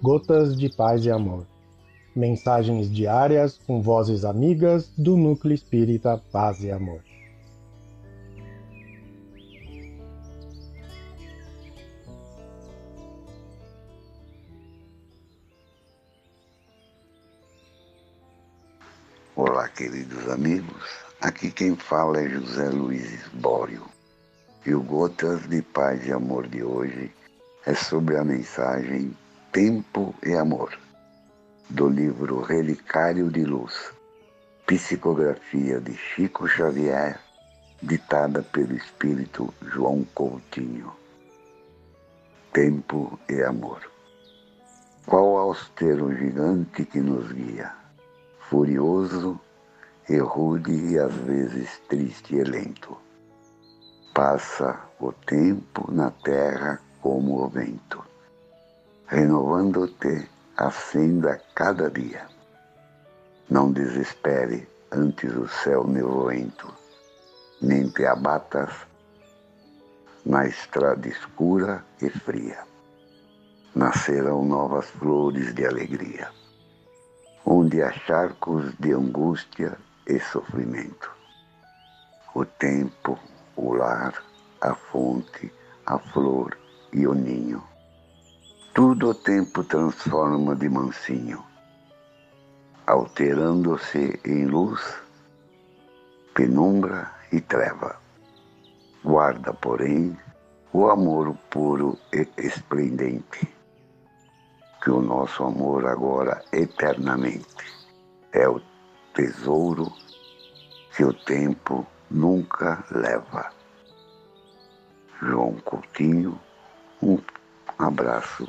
Gotas de Paz e Amor. Mensagens diárias com vozes amigas do Núcleo Espírita Paz e Amor. Olá, queridos amigos. Aqui quem fala é José Luiz Bório. E o Gotas de Paz e Amor de hoje é sobre a mensagem Tempo e Amor, do livro Relicário de Luz, psicografia de Chico Xavier, ditada pelo espírito João Coutinho. Tempo e Amor. Qual austero gigante que nos guia, furioso e rude e às vezes triste e lento. Passa o tempo na terra como o vento, renovando-te acenda cada dia. Não desespere antes o céu nevoento, nem te abatas na estrada escura e fria. Nascerão novas flores de alegria, onde há charcos de angústia e sofrimento. O tempo, o lar, a fonte, a flor e o ninho. Tudo o tempo transforma de mansinho, alterando-se em luz, penumbra e treva. Guarda, porém, o amor puro e esplendente, que o nosso amor agora eternamente é o tesouro que o tempo nunca leva. João Coutinho, um abraço